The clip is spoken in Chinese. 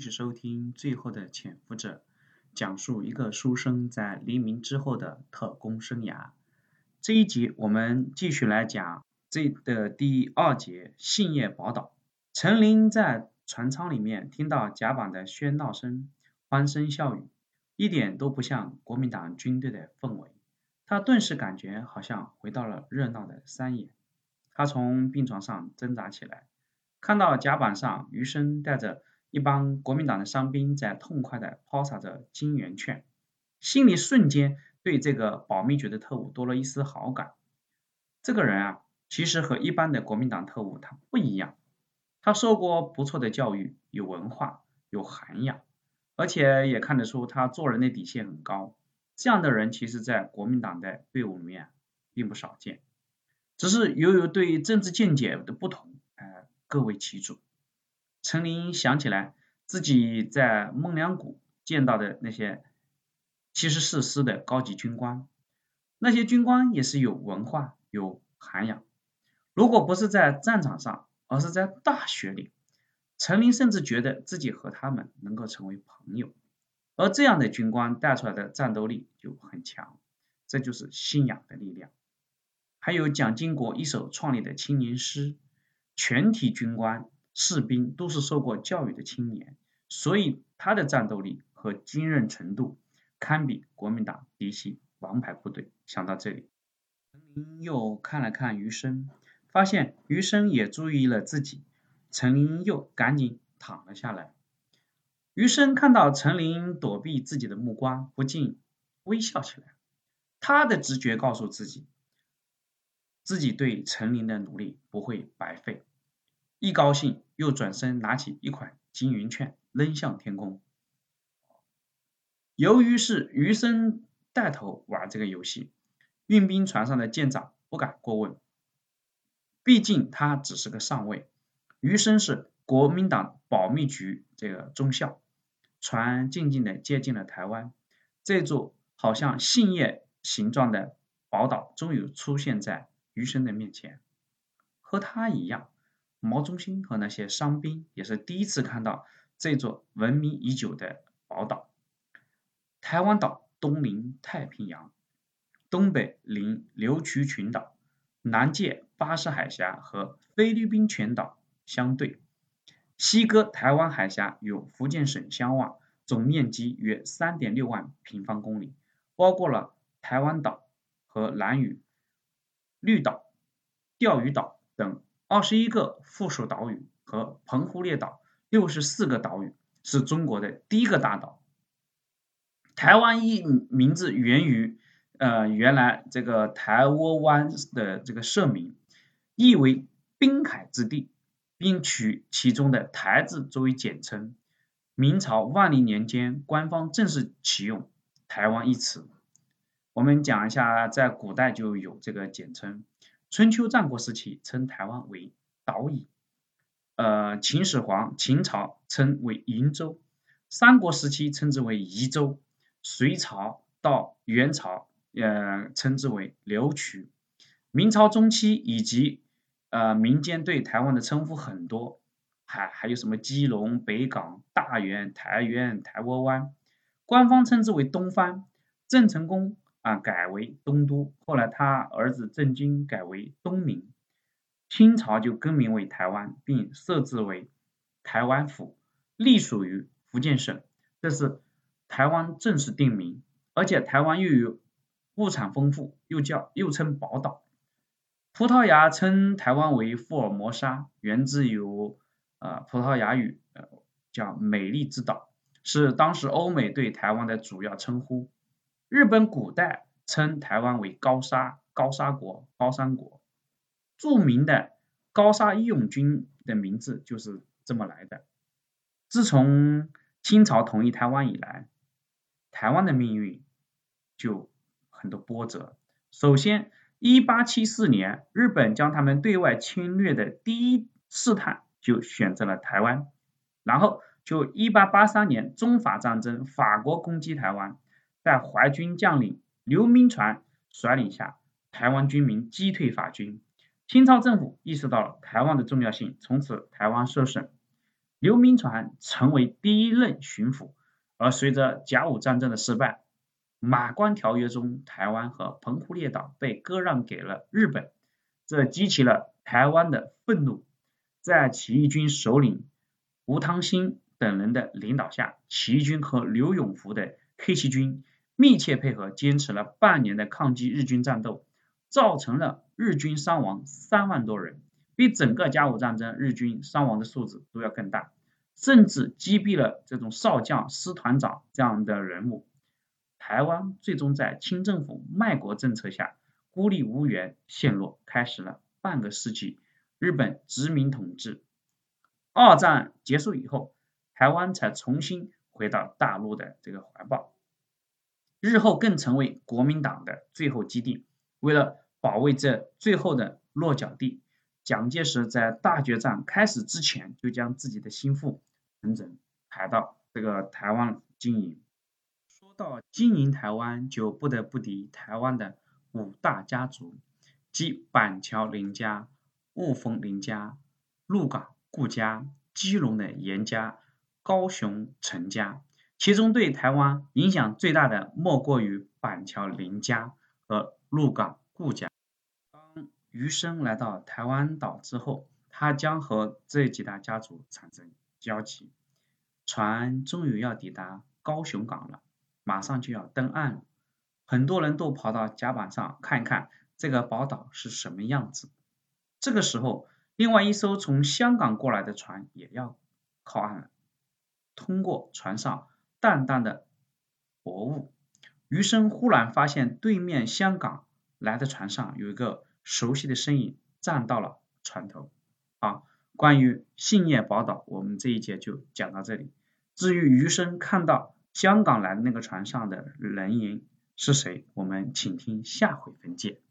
继续收听《最后的潜伏者》，讲述一个书生在黎明之后的特工生涯。这一集我们继续来讲这的第二节“信业宝岛”。陈琳在船舱里面听到甲板的喧闹声、欢声笑语，一点都不像国民党军队的氛围。他顿时感觉好像回到了热闹的山野。他从病床上挣扎起来，看到甲板上余生带着。一帮国民党的伤兵在痛快地抛洒着金圆券，心里瞬间对这个保密局的特务多了一丝好感。这个人啊，其实和一般的国民党特务他不一样，他受过不错的教育，有文化，有涵养，而且也看得出他做人的底线很高。这样的人其实，在国民党的队伍里面并不少见，只是由于对政治见解的不同，呃，各为其主。陈琳想起来自己在孟良崮见到的那些七十四师的高级军官，那些军官也是有文化、有涵养。如果不是在战场上，而是在大学里，陈琳甚至觉得自己和他们能够成为朋友。而这样的军官带出来的战斗力就很强，这就是信仰的力量。还有蒋经国一手创立的青年师，全体军官。士兵都是受过教育的青年，所以他的战斗力和坚韧程度堪比国民党嫡系王牌部队。想到这里，陈林又看了看余生，发现余生也注意了自己，陈琳又赶紧躺了下来。余生看到陈琳躲避自己的目光，不禁微笑起来。他的直觉告诉自己，自己对陈琳的努力不会白费。一高兴，又转身拿起一款金圆券扔向天空。由于是余生带头玩这个游戏，运兵船上的舰长不敢过问，毕竟他只是个上尉。余生是国民党保密局这个中校。船静静的接近了台湾，这座好像杏叶形状的宝岛终于出现在余生的面前，和他一样。毛中心和那些伤兵也是第一次看到这座闻名已久的宝岛。台湾岛东临太平洋，东北临琉球群岛，南界巴士海峡和菲律宾全岛相对，西隔台湾海峡与福建省相望，总面积约三点六万平方公里，包括了台湾岛和兰屿、绿岛、钓鱼岛等。二十一个附属岛屿和澎湖列岛六十四个岛屿，是中国的第一个大岛。台湾一名字源于呃原来这个台窝湾的这个社名，意为滨海之地，并取其中的台字作为简称。明朝万历年间，官方正式启用台湾一词。我们讲一下，在古代就有这个简称。春秋战国时期称台湾为岛屿，呃，秦始皇秦朝称为瀛洲，三国时期称之为夷州，隋朝到元朝呃称之为琉球，明朝中期以及呃民间对台湾的称呼很多，还还有什么基隆、北港、大园、台园、台窝湾，官方称之为东方，郑成功。啊，改为东都，后来他儿子郑经改为东宁，清朝就更名为台湾，并设置为台湾府，隶属于福建省，这是台湾正式定名。而且台湾又有物产丰富，又叫又称宝岛。葡萄牙称台湾为福尔摩沙，源自于呃葡萄牙语，呃叫美丽之岛，是当时欧美对台湾的主要称呼。日本古代称台湾为高沙，高沙国，高山国。著名的高沙义勇军的名字就是这么来的。自从清朝统一台湾以来，台湾的命运就很多波折。首先，一八七四年，日本将他们对外侵略的第一试探就选择了台湾。然后，就一八八三年中法战争，法国攻击台湾。在淮军将领刘铭传率领下，台湾军民击退法军。清朝政府意识到了台湾的重要性，从此台湾设省。刘铭传成为第一任巡抚。而随着甲午战争的失败，马关条约中台湾和澎湖列岛被割让给了日本，这激起了台湾的愤怒。在起义军首领吴汤兴等人的领导下，起义军和刘永福的 K 七军密切配合，坚持了半年的抗击日军战斗，造成了日军伤亡三万多人，比整个甲午战争日军伤亡的数字都要更大。甚至击毙了这种少将、师团长这样的人物。台湾最终在清政府卖国政策下孤立无援，陷落，开始了半个世纪日本殖民统治。二战结束以后，台湾才重新回到大陆的这个怀抱，日后更成为国民党的最后基地。为了保卫这最后的落脚地，蒋介石在大决战开始之前就将自己的心腹。整整排到这个台湾经营。说到经营台湾，就不得不提台湾的五大家族，即板桥林家、雾峰林家、鹿港顾家、基隆的严家、高雄陈家。其中对台湾影响最大的，莫过于板桥林家和鹿港顾家。当余生来到台湾岛之后，他将和这几大家族产生。交集，船终于要抵达高雄港了，马上就要登岸了。很多人都跑到甲板上看看这个宝岛是什么样子。这个时候，另外一艘从香港过来的船也要靠岸了。通过船上淡淡的薄雾，余生忽然发现对面香港来的船上有一个熟悉的身影站到了船头。啊。关于信业宝岛，我们这一节就讲到这里。至于余生看到香港来的那个船上的人影是谁，我们请听下回分解。